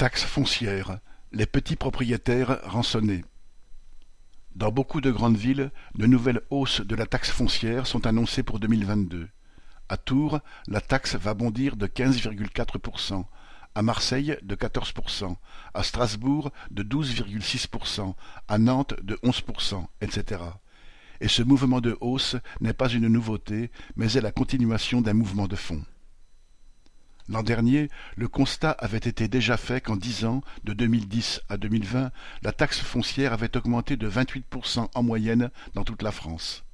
Taxe foncière, les petits propriétaires rançonnés. Dans beaucoup de grandes villes, de nouvelles hausses de la taxe foncière sont annoncées pour 2022. À Tours, la taxe va bondir de 15,4%, à Marseille de 14%, à Strasbourg de 12,6%, à Nantes de 11%, etc. Et ce mouvement de hausse n'est pas une nouveauté, mais est la continuation d'un mouvement de fond. L'an dernier, le constat avait été déjà fait qu'en dix ans, de 2010 à 2020, la taxe foncière avait augmenté de 28% en moyenne dans toute la France.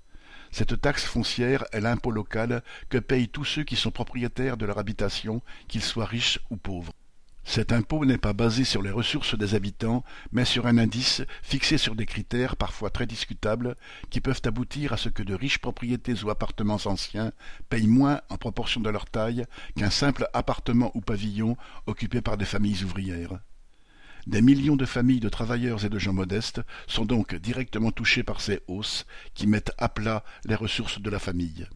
Cette taxe foncière est l'impôt local que payent tous ceux qui sont propriétaires de leur habitation, qu'ils soient riches ou pauvres. Cet impôt n'est pas basé sur les ressources des habitants, mais sur un indice fixé sur des critères parfois très discutables qui peuvent aboutir à ce que de riches propriétés ou appartements anciens payent moins en proportion de leur taille qu'un simple appartement ou pavillon occupé par des familles ouvrières. Des millions de familles de travailleurs et de gens modestes sont donc directement touchés par ces hausses qui mettent à plat les ressources de la famille.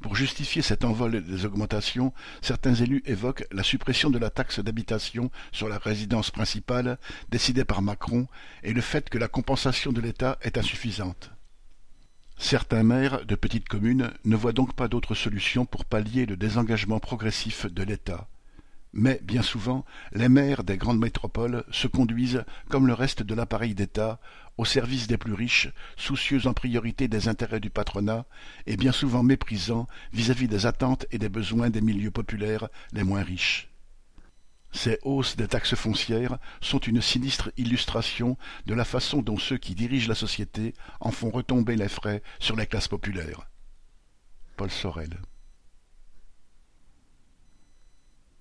Pour justifier cet envol des augmentations, certains élus évoquent la suppression de la taxe d'habitation sur la résidence principale décidée par Macron et le fait que la compensation de l'État est insuffisante. Certains maires de petites communes ne voient donc pas d'autre solution pour pallier le désengagement progressif de l'État. Mais, bien souvent, les maires des grandes métropoles se conduisent, comme le reste de l'appareil d'État, au service des plus riches, soucieux en priorité des intérêts du patronat, et bien souvent méprisants vis-à-vis des attentes et des besoins des milieux populaires les moins riches. Ces hausses des taxes foncières sont une sinistre illustration de la façon dont ceux qui dirigent la société en font retomber les frais sur les classes populaires. Paul Sorel